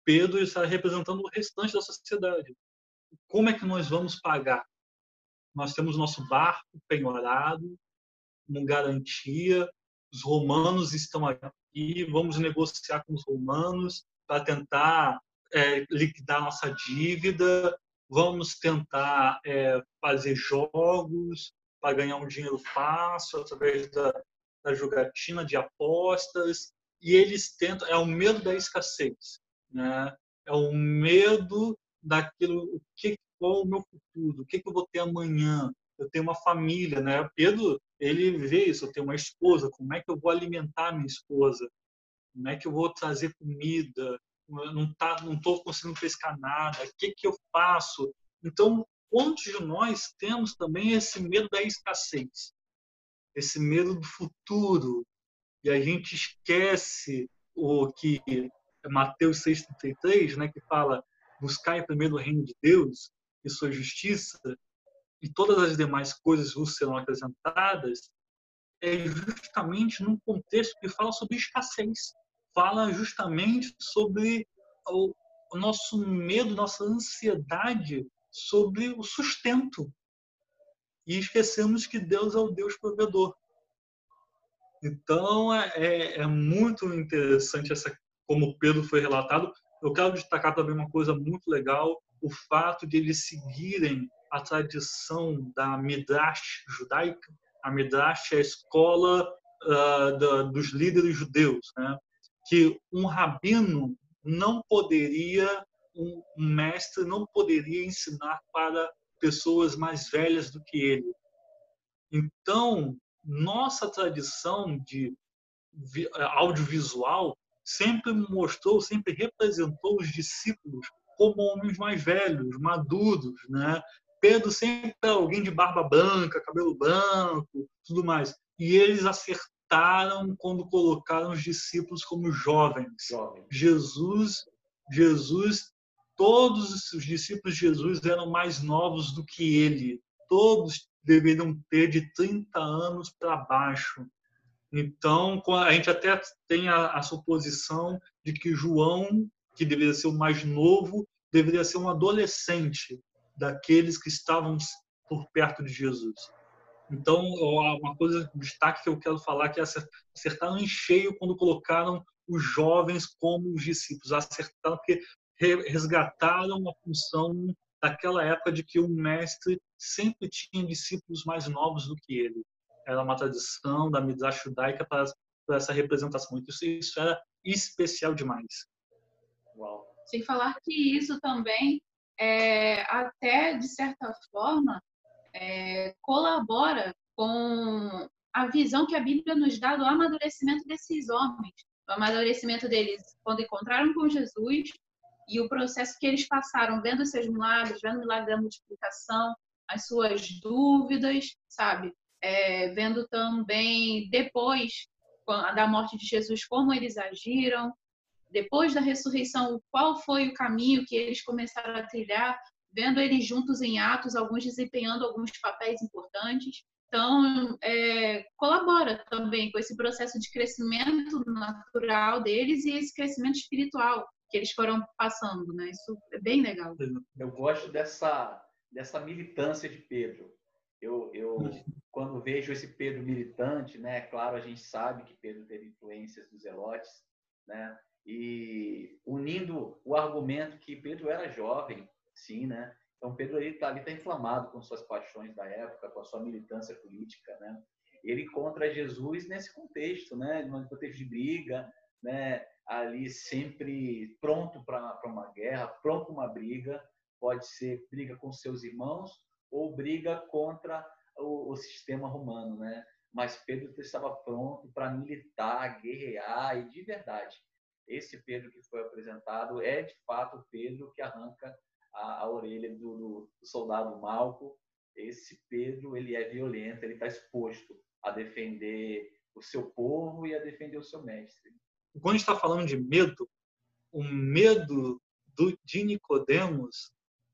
[SPEAKER 1] Pedro está representando o restante da sociedade. Como é que nós vamos pagar? Nós temos nosso barco penhorado, uma garantia, os romanos estão aqui, vamos negociar com os romanos para tentar é, liquidar nossa dívida, vamos tentar é, fazer jogos para ganhar um dinheiro fácil através da, da jogatina de apostas. E eles tentam é o medo da escassez né? É o medo daquilo o que qual o meu futuro o que, que eu vou ter amanhã eu tenho uma família né? Pedro ele vê isso eu tenho uma esposa como é que eu vou alimentar minha esposa? Como é que eu vou trazer comida? Não tá não estou conseguindo pescar nada o que que eu faço? Então quantos de nós temos também esse medo da escassez? Esse medo do futuro? E a gente esquece o que Mateus 6:33 né que fala buscar em primeiro o reino de Deus e sua justiça e todas as demais coisas vos serão acrescentadas é justamente num contexto que fala sobre escassez fala justamente sobre o, o nosso medo, nossa ansiedade sobre o sustento. E esquecemos que Deus é o Deus provedor. Então, é, é, é muito interessante essa como Pedro foi relatado. Eu quero destacar também uma coisa muito legal, o fato de eles seguirem a tradição da Midrash judaica. A Midrash é a escola uh, da, dos líderes judeus, né? que um rabino não poderia, um mestre não poderia ensinar para pessoas mais velhas do que ele. Então, nossa tradição de audiovisual sempre mostrou, sempre representou os discípulos como homens mais velhos, maduros, né? Pedro sempre era alguém de barba branca, cabelo branco, tudo mais. E eles acertaram quando colocaram os discípulos como jovens. Jovem. Jesus, Jesus, todos os discípulos de Jesus eram mais novos do que ele. Todos deveriam ter de 30 anos para baixo. Então, a gente até tem a, a, suposição de que João, que deveria ser o mais novo, deveria ser um adolescente daqueles que estavam por perto de Jesus. Então, uma coisa, um destaque que eu quero falar que é acertaram em cheio quando colocaram os jovens como os discípulos. Acertaram porque resgataram a função daquela época de que o mestre sempre tinha discípulos mais novos do que ele. Era uma tradição da Midrash judaica para, para essa representação. Então, isso, isso era especial demais.
[SPEAKER 3] Uau. Sem falar que isso também, é, até de certa forma, é, colabora com a visão que a Bíblia nos dá do amadurecimento desses homens, o amadurecimento deles quando encontraram com Jesus e o processo que eles passaram vendo seus milagres, vendo o milagre da multiplicação, as suas dúvidas, sabe? É, vendo também depois da morte de Jesus como eles agiram, depois da ressurreição, qual foi o caminho que eles começaram a trilhar vendo eles juntos em atos, alguns desempenhando alguns papéis importantes. Então, é, colabora também com esse processo de crescimento natural deles e esse crescimento espiritual que eles foram passando, né? Isso é bem legal.
[SPEAKER 2] Eu gosto dessa dessa militância de Pedro. Eu, eu quando vejo esse Pedro militante, né? Claro, a gente sabe que Pedro teve influências dos Zelotes, né? E unindo o argumento que Pedro era jovem, sim, né? Então Pedro ele está ali tá inflamado com suas paixões da época, com a sua militância política, né? Ele encontra Jesus nesse contexto, né? No contexto de briga, né? Ali sempre pronto para uma guerra, pronto para uma briga, pode ser briga com seus irmãos ou briga contra o, o sistema romano, né? Mas Pedro estava pronto para militar, guerrear e de verdade. Esse Pedro que foi apresentado é de fato o Pedro que arranca a, a orelha do, do, do, soldado Malco. Esse Pedro ele é violento, ele está exposto a defender o seu povo e a defender o seu mestre.
[SPEAKER 1] quando está falando de medo, o medo do, de Nicodemos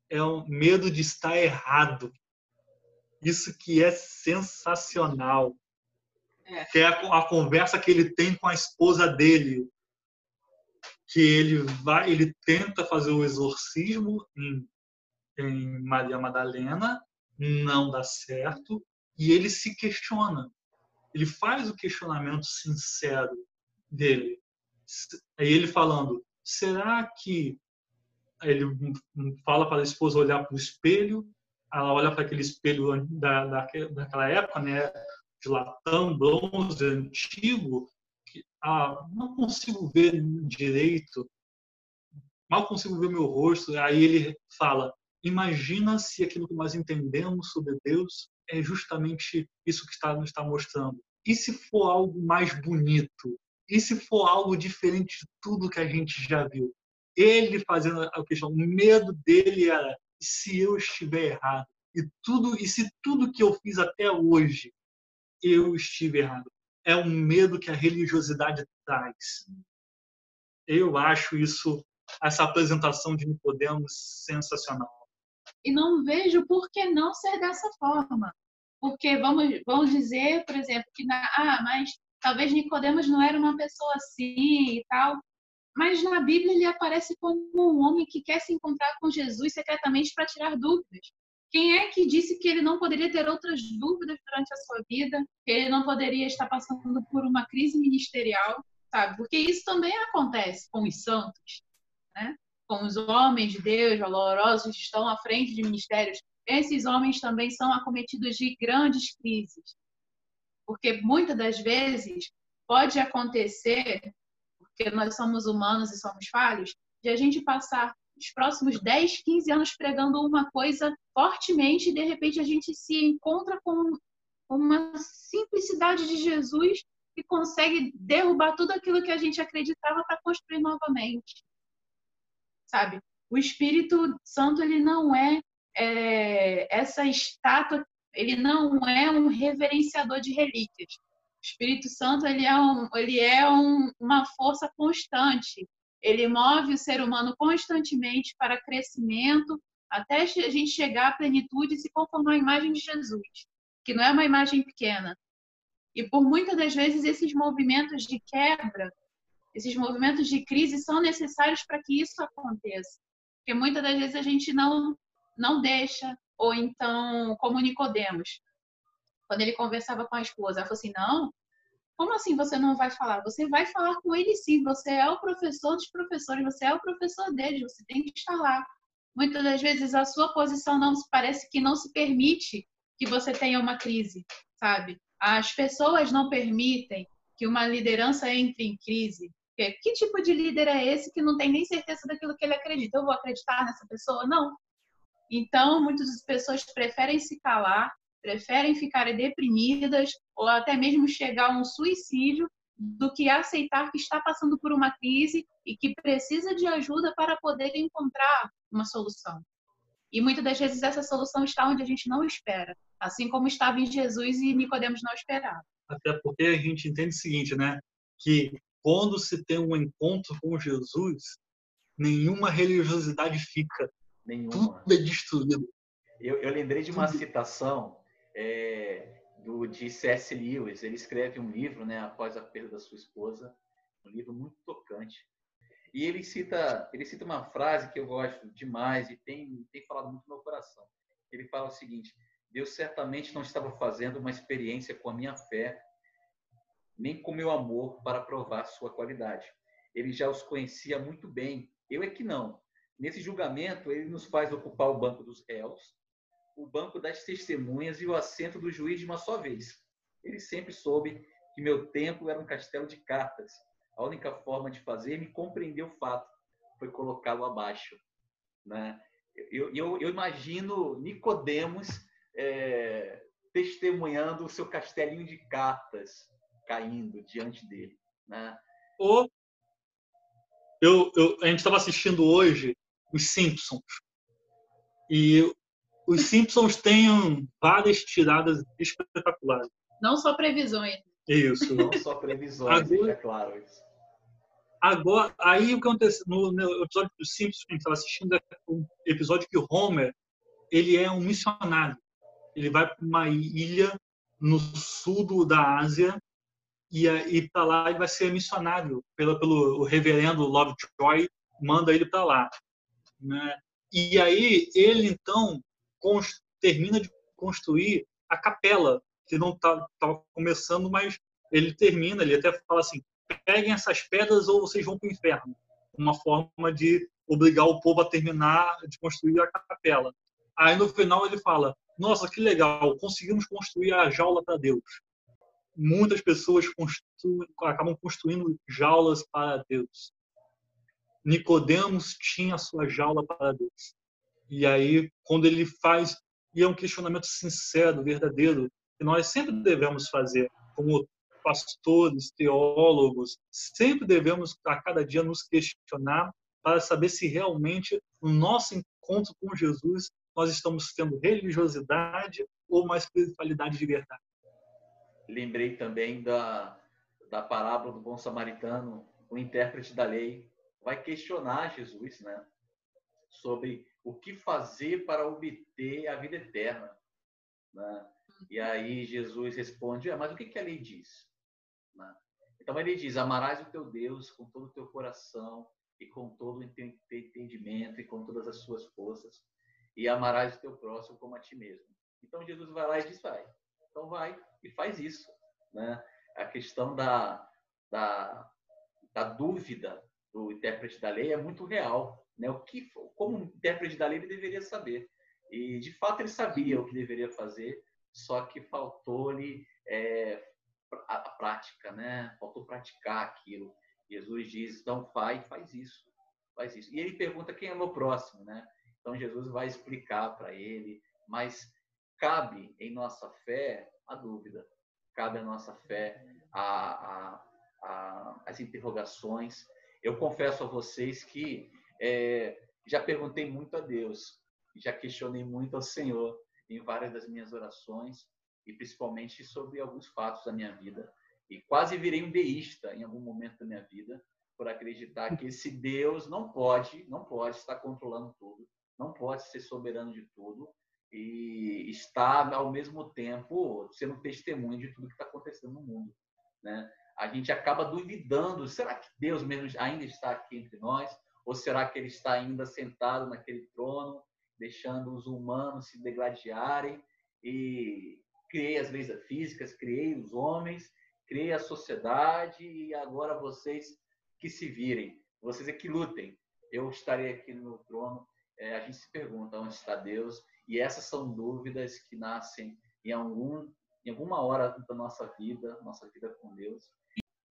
[SPEAKER 1] é o medo de estar errado. Isso que é sensacional. É. Que é a, a conversa que ele tem com a esposa dele, que ele vai, ele tenta fazer o exorcismo em, em Maria Madalena, não dá certo, e ele se questiona. Ele faz o questionamento sincero dele. Aí ele falando: será que ele fala para a esposa olhar para o espelho? Ela olha para aquele espelho da, da, daquela época, né, de latão, bronze, antigo, ah, não consigo ver direito, mal consigo ver meu rosto. Aí ele fala: imagina se aquilo que nós entendemos sobre Deus é justamente isso que está nos está mostrando. E se for algo mais bonito? E se for algo diferente de tudo que a gente já viu? Ele fazendo a questão, o medo dele era se eu estiver errado e tudo e se tudo que eu fiz até hoje eu estive errado. É um medo que a religiosidade traz. Eu acho isso essa apresentação de Nicodemos sensacional.
[SPEAKER 3] E não vejo por que não ser dessa forma. Porque vamos, vamos dizer, por exemplo, que na, ah, mas talvez Nicodemos não era uma pessoa assim e tal. Mas na Bíblia ele aparece como um homem que quer se encontrar com Jesus secretamente para tirar dúvidas. Quem é que disse que ele não poderia ter outras dúvidas durante a sua vida? Que ele não poderia estar passando por uma crise ministerial, sabe? Porque isso também acontece com os santos, né? Com os homens de Deus valorosos que estão à frente de ministérios esses homens também são acometidos de grandes crises. Porque muitas das vezes pode acontecer, porque nós somos humanos e somos falhos, de a gente passar os próximos 10, 15 anos pregando uma coisa fortemente e de repente a gente se encontra com uma simplicidade de Jesus que consegue derrubar tudo aquilo que a gente acreditava para construir novamente. Sabe? O Espírito Santo ele não é é, essa estátua ele não é um reverenciador de relíquias. O Espírito Santo ele é, um, ele é um, uma força constante. Ele move o ser humano constantemente para crescimento, até a gente chegar à plenitude e se conformar à imagem de Jesus, que não é uma imagem pequena. E por muitas das vezes esses movimentos de quebra, esses movimentos de crise são necessários para que isso aconteça. Porque muitas das vezes a gente não não deixa, ou então, como Nicodemos, quando ele conversava com a esposa, ela falou assim: não, como assim você não vai falar? Você vai falar com ele sim, você é o professor dos professores, você é o professor deles, você tem que estar lá. Muitas das vezes a sua posição não parece que não se permite que você tenha uma crise, sabe? As pessoas não permitem que uma liderança entre em crise. Que tipo de líder é esse que não tem nem certeza daquilo que ele acredita? Eu vou acreditar nessa pessoa? Não. Então, muitas pessoas preferem se calar, preferem ficar deprimidas ou até mesmo chegar a um suicídio do que aceitar que está passando por uma crise e que precisa de ajuda para poder encontrar uma solução. E muitas das vezes essa solução está onde a gente não espera, assim como estava em Jesus e Nicodemos não esperava.
[SPEAKER 1] Até porque a gente entende o seguinte, né? Que quando se tem um encontro com Jesus, nenhuma religiosidade fica. Nenhuma. Tudo é destruído.
[SPEAKER 2] Eu, eu lembrei de uma Tudo. citação é, do, de C.S. Lewis. Ele escreve um livro, né, após a perda da sua esposa, um livro muito tocante. E ele cita, ele cita uma frase que eu gosto demais e tem, tem falado muito no meu coração. Ele fala o seguinte: Deus certamente não estava fazendo uma experiência com a minha fé, nem com meu amor para provar sua qualidade. Ele já os conhecia muito bem. Eu é que não. Nesse julgamento, ele nos faz ocupar o banco dos réus, banco das testemunhas e o assento do juiz de uma só vez. Ele sempre soube que meu templo era um castelo de cartas. A única forma de fazer-me compreender o fato foi colocá-lo abaixo. Né? Eu, eu, eu imagino Nicodemos é, testemunhando o seu castelinho de cartas caindo diante dele. Né?
[SPEAKER 1] Eu, eu, a gente estava assistindo hoje os Simpsons. E os Simpsons têm várias tiradas espetaculares.
[SPEAKER 3] Não só previsões.
[SPEAKER 1] Isso.
[SPEAKER 2] Não só previsões, Agora, é claro isso.
[SPEAKER 1] Agora, aí o que acontece no, no episódio dos Simpsons que a gente estava assistindo é um episódio que o Homer ele é um missionário. Ele vai para uma ilha no sul do, da Ásia e, e para lá ele vai ser missionário pelo, pelo o reverendo Lovejoy manda ele para lá, né? E aí ele então termina de construir a capela que não estava tá, começando, mas ele termina, ele até fala assim: peguem essas pedras ou vocês vão para o inferno. Uma forma de obrigar o povo a terminar de construir a capela. Aí no final ele fala: Nossa, que legal, conseguimos construir a jaula para Deus. Muitas pessoas acabam construindo jaulas para Deus. Nicodemos tinha sua jaula para Deus. E aí, quando ele faz, e é um questionamento sincero, verdadeiro, que nós sempre devemos fazer, como pastores, teólogos, sempre devemos a cada dia nos questionar para saber se realmente no nosso encontro com Jesus nós estamos tendo religiosidade ou uma espiritualidade de verdade.
[SPEAKER 2] Lembrei também da, da parábola do bom samaritano, o intérprete da lei vai questionar Jesus, né? Sobre o que fazer para obter a vida eterna, né? E aí Jesus responde, ah, mas o que, que a lei diz? Né? Então ele diz, amarás o teu Deus com todo o teu coração e com todo o entendimento e com todas as suas forças e amarás o teu próximo como a ti mesmo. Então Jesus vai lá e diz, vai. Então vai e faz isso, né? A questão da, da, da dúvida do intérprete da lei é muito real, né? O que, como intérprete da lei ele deveria saber e de fato ele sabia o que deveria fazer, só que faltou-lhe é, a, prática, né? Faltou praticar aquilo. Jesus diz, então vai, faz isso, faz isso. E ele pergunta quem é meu próximo, né? Então Jesus vai explicar para ele, mas cabe em nossa fé a dúvida, cabe a nossa fé a, a, a, as interrogações. Eu confesso a vocês que é, já perguntei muito a Deus, já questionei muito ao Senhor em várias das minhas orações e principalmente sobre alguns fatos da minha vida. E quase virei um deísta em algum momento da minha vida por acreditar que esse Deus não pode, não pode estar controlando tudo, não pode ser soberano de tudo e está ao mesmo tempo sendo testemunho de tudo que está acontecendo no mundo, né? A gente acaba duvidando, será que Deus mesmo ainda está aqui entre nós? Ou será que ele está ainda sentado naquele trono, deixando os humanos se degladiarem e criei as leis físicas, criei os homens, criei a sociedade e agora vocês que se virem, vocês é que lutem. Eu estarei aqui no trono é, a gente se pergunta onde está Deus, e essas são dúvidas que nascem em, algum, em alguma hora da nossa vida, nossa vida com Deus.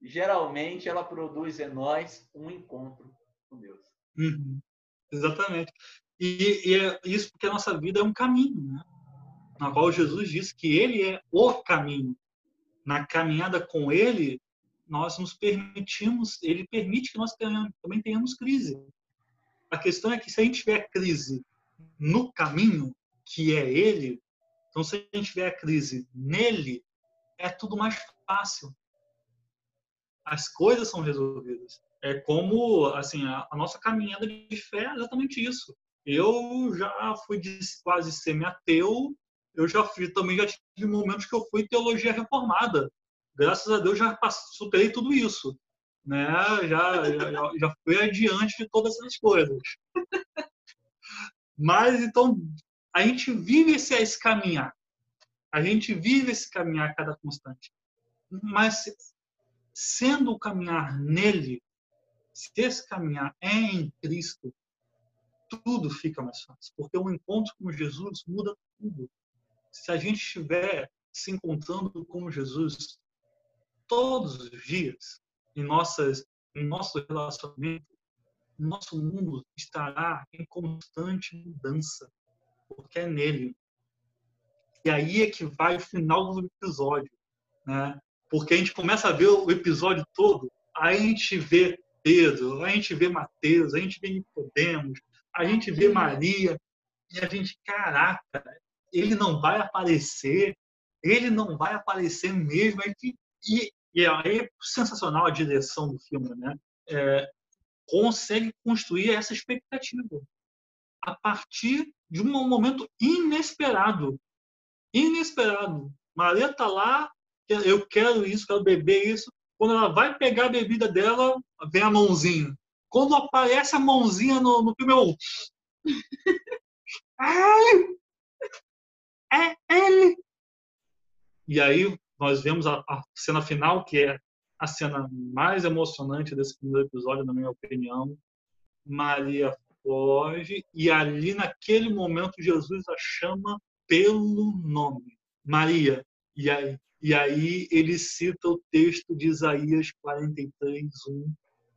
[SPEAKER 2] Geralmente ela produz em nós um encontro com Deus.
[SPEAKER 1] Uhum. Exatamente. E, e, é isso porque a nossa vida é um caminho, né? na qual Jesus disse que Ele é o caminho. Na caminhada com Ele, nós nos permitimos, Ele permite que nós tenhamos, também tenhamos crise. A questão é que se a gente tiver crise no caminho, que é ele, então se a gente tiver crise nele, é tudo mais fácil. As coisas são resolvidas. É como assim a, a nossa caminhada de fé é exatamente isso. Eu já fui de quase semi-ateu, eu já fui, também já tive momentos que eu fui teologia reformada. Graças a Deus já superei tudo isso né? Já, já, já fui adiante de todas essas coisas. Mas então a gente vive esse, esse caminhar. A gente vive esse caminhar cada constante. Mas sendo o caminhar nele, se esse caminhar é em Cristo, tudo fica mais fácil, porque o encontro com Jesus muda tudo. Se a gente estiver se encontrando com Jesus todos os dias, em, nossas, em nosso relacionamento, nosso mundo estará em constante mudança, porque é nele. E aí é que vai o final do episódio, né? Porque a gente começa a ver o episódio todo, aí a gente vê Pedro, a gente vê Mateus, a gente vê Nicodemos, a gente vê Maria, e a gente, caraca, ele não vai aparecer, ele não vai aparecer mesmo. E, e é sensacional a direção do filme, né? é, consegue construir essa expectativa a partir de um momento inesperado. Inesperado. Maria está lá, eu quero isso, quero beber isso. Quando ela vai pegar a bebida dela, vem a mãozinha. Quando aparece a mãozinha no, no filme, eu. [laughs] é ele! E aí nós vemos a, a, cena final, que é a cena mais emocionante desse primeiro episódio, na minha opinião. Maria foge e ali naquele momento Jesus a chama pelo nome, Maria. E aí, e aí ele cita o texto de Isaías 43, 1,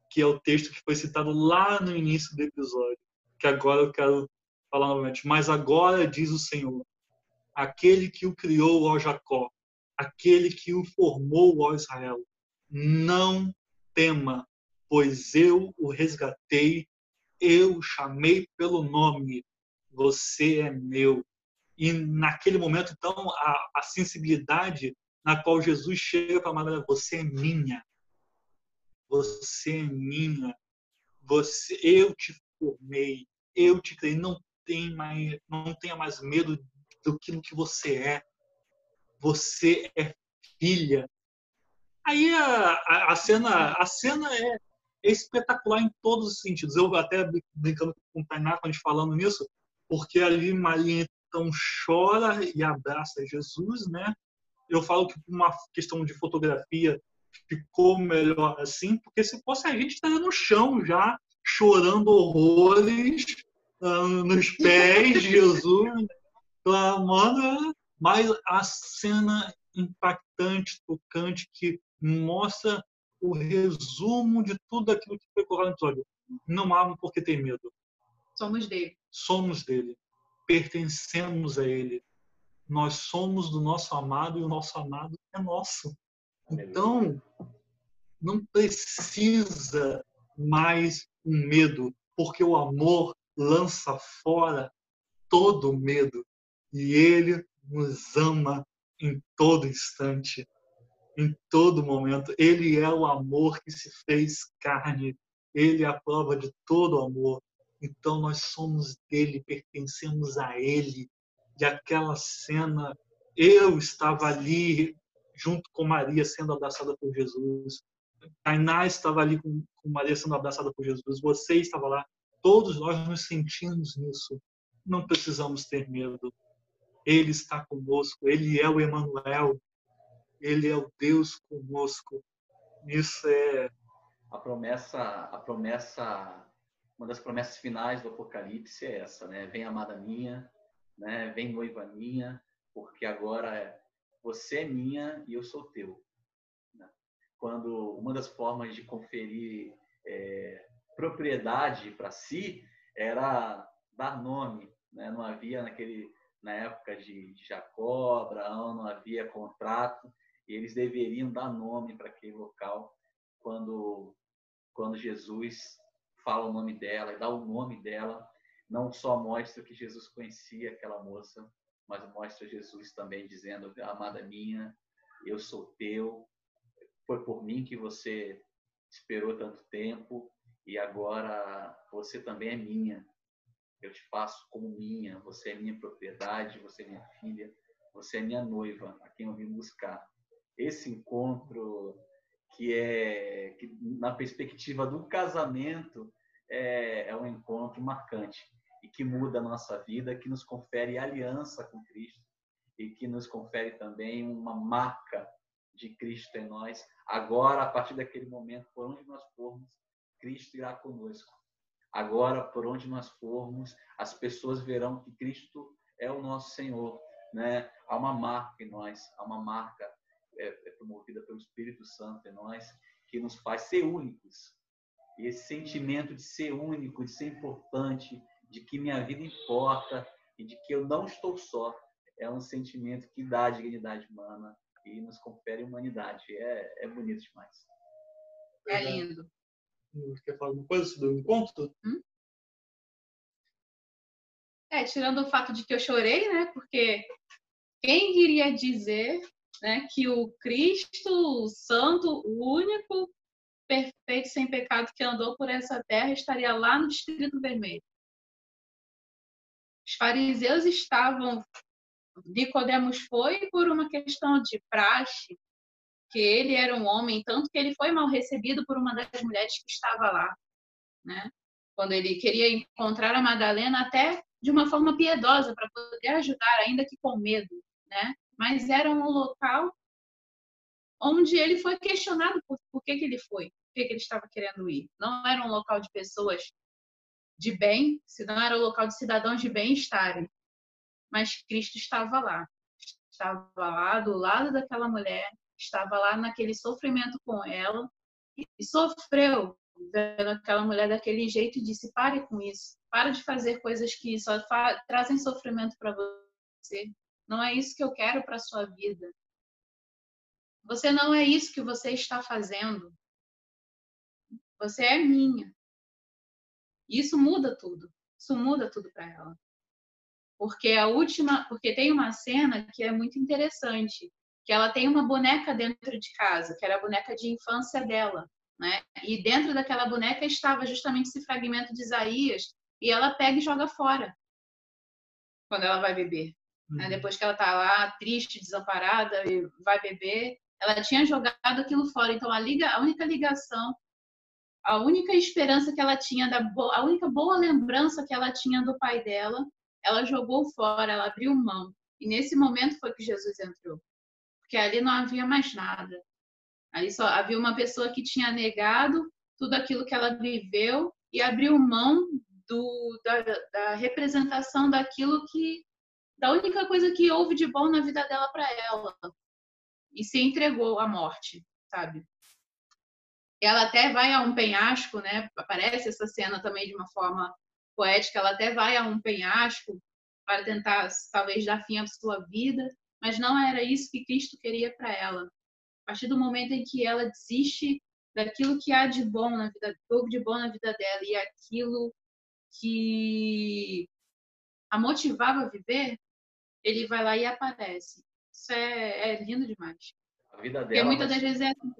[SPEAKER 1] que é o texto que foi citado lá no início do episódio, que agora eu quero falar novamente. Mas agora diz o Senhor, aquele que o criou ao Jacó, aquele que o formou ao Israel, não tema, pois eu o resgatei, eu o chamei pelo nome, você é meu. E naquele momento, então, a, a sensibilidade na qual Jesus chega para Maria, você é minha, você é minha, você, eu te formei, eu te criei, não tem mais, não tenha mais medo do que, que você é. Você é filha. Aí a, a, cena, a cena é, é, espetacular em todos os sentidos. Eu até brincando com o Tainá, quando falando nisso, porque ali Maria então chora e abraça Jesus, né? Eu falo que por uma questão de fotografia ficou melhor assim, porque se fosse a gente estaria no chão já chorando horrores uh, nos pés de Jesus, clamando, mas a cena impactante, tocante, que mostra o resumo de tudo aquilo que foi colocado no episódio. Não amam porque tem medo.
[SPEAKER 3] Somos dele.
[SPEAKER 1] Somos dele. Pertencemos a ele. Nós somos do nosso amado e o nosso amado é nosso. Então, não precisa mais um medo, porque o amor lança fora todo medo e ele nos ama em todo instante, em todo momento. Ele é o amor que se fez carne, ele é a prova de todo amor. Então nós somos dele, pertencemos a ele. E aquela cena, eu estava ali junto com Maria sendo abraçada por Jesus. Tainá estava ali com, com Maria sendo abraçada por Jesus. Você estava lá. Todos nós nos sentimos nisso. Não precisamos ter medo. Ele está conosco. Ele é o Emanuel. Ele é o Deus conosco. Isso é
[SPEAKER 2] a promessa, a promessa, uma das promessas finais do Apocalipse é essa, né? Vem amada minha, né? Vem noiva minha, porque agora você é minha e eu sou teu. Né? Quando uma das formas de conferir é, propriedade para si era dar nome, né? Não havia naquele na época de, de Jacó, Abraão, não havia contrato e eles deveriam dar nome para aquele local quando quando Jesus fala o nome dela e dá o nome dela, não só mostra que Jesus conhecia aquela moça, mas mostra Jesus também dizendo: Amada minha, eu sou teu, foi por mim que você esperou tanto tempo e agora você também é minha. Eu te faço como minha, você é minha propriedade, você é minha filha, você é minha noiva, a quem eu vim buscar. Esse encontro que é que na perspectiva do casamento é, é um encontro marcante e que muda a nossa vida, que nos confere aliança com Cristo e que nos confere também uma marca de Cristo em nós. Agora, a partir daquele momento, por onde nós formos, Cristo irá conosco. Agora, por onde nós formos, as pessoas verão que Cristo é o nosso Senhor. Né? Há uma marca em nós, há uma marca é, é promovida pelo Espírito Santo em nós, que nos faz ser únicos. E esse sentimento de ser único, de ser importante, de que minha vida importa e de que eu não estou só. É um sentimento que dá dignidade humana e nos confere humanidade. É, é bonito demais.
[SPEAKER 3] É lindo.
[SPEAKER 1] Quer falar alguma coisa sobre o encontro? Hum?
[SPEAKER 3] É, tirando o fato de que eu chorei, né? Porque quem iria dizer né, que o Cristo, o Santo, o único, perfeito, sem pecado, que andou por essa terra, estaria lá no Distrito Vermelho. Os fariseus estavam. Nicodemos foi por uma questão de praxe, que ele era um homem, tanto que ele foi mal recebido por uma das mulheres que estava lá, né? Quando ele queria encontrar a Madalena até de uma forma piedosa para poder ajudar, ainda que com medo, né? Mas era um local onde ele foi questionado por, por que, que ele foi, por que, que ele estava querendo ir. Não era um local de pessoas de bem, se não era o local de cidadãos de bem estarem. Mas Cristo estava lá. Estava lá do lado daquela mulher, estava lá naquele sofrimento com ela e sofreu vendo aquela mulher daquele jeito e disse: pare com isso, para de fazer coisas que só trazem sofrimento para você. Não é isso que eu quero para sua vida. Você não é isso que você está fazendo. Você é minha. Isso muda tudo. Isso muda tudo para ela. Porque a última, porque tem uma cena que é muito interessante, que ela tem uma boneca dentro de casa, que era a boneca de infância dela, né? E dentro daquela boneca estava justamente esse fragmento de Isaías, e ela pega e joga fora quando ela vai beber. Né? Uhum. Depois que ela está lá triste, desamparada e vai beber, ela tinha jogado aquilo fora. Então a liga, a única ligação a única esperança que ela tinha, da a única boa lembrança que ela tinha do pai dela, ela jogou fora, ela abriu mão. E nesse momento foi que Jesus entrou. Porque ali não havia mais nada. Ali só havia uma pessoa que tinha negado tudo aquilo que ela viveu e abriu mão do, da, da representação daquilo que. da única coisa que houve de bom na vida dela para ela. E se entregou à morte, sabe? Ela até vai a um penhasco, né? Aparece essa cena também de uma forma poética, ela até vai a um penhasco para tentar talvez dar fim à sua vida, mas não era isso que Cristo queria para ela. A partir do momento em que ela desiste daquilo que há de bom na vida, de bom na vida dela e aquilo que a motivava a viver, ele vai lá e aparece. Isso é, é lindo demais.
[SPEAKER 2] A vida dela.
[SPEAKER 3] Porque muitas das vezes é assim.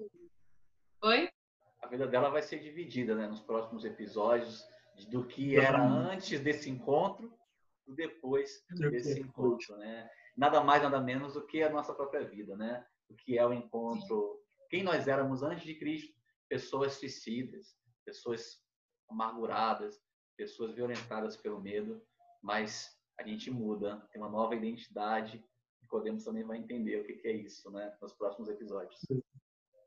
[SPEAKER 3] Oi?
[SPEAKER 2] A vida dela vai ser dividida né, nos próximos episódios do que era antes desse encontro e depois desse encontro, né? Nada mais, nada menos do que a nossa própria vida, né? O que é o encontro, quem nós éramos antes de Cristo, pessoas suicidas, pessoas amarguradas, pessoas violentadas pelo medo, mas a gente muda, tem uma nova identidade, e Podemos também vai entender o que é isso, né? Nos próximos episódios.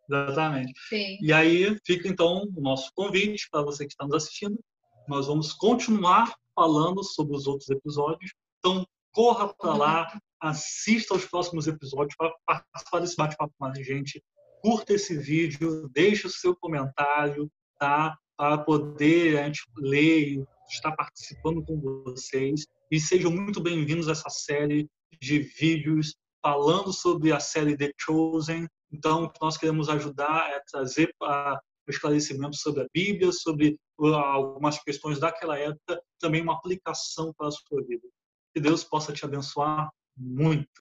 [SPEAKER 1] Exatamente.
[SPEAKER 3] Sim.
[SPEAKER 1] E aí fica então o nosso convite para você que está nos assistindo. Nós vamos continuar falando sobre os outros episódios. Então corra para lá, assista aos próximos episódios para participar desse bate-papo com a gente. Curta esse vídeo, deixe o seu comentário, tá? Para poder a gente ler e estar participando com vocês. E sejam muito bem-vindos a essa série de vídeos falando sobre a série The Chosen, então, o que nós queremos ajudar é trazer para o esclarecimento sobre a Bíblia, sobre algumas questões daquela época, também uma aplicação para a sua vida. Que Deus possa te abençoar muito.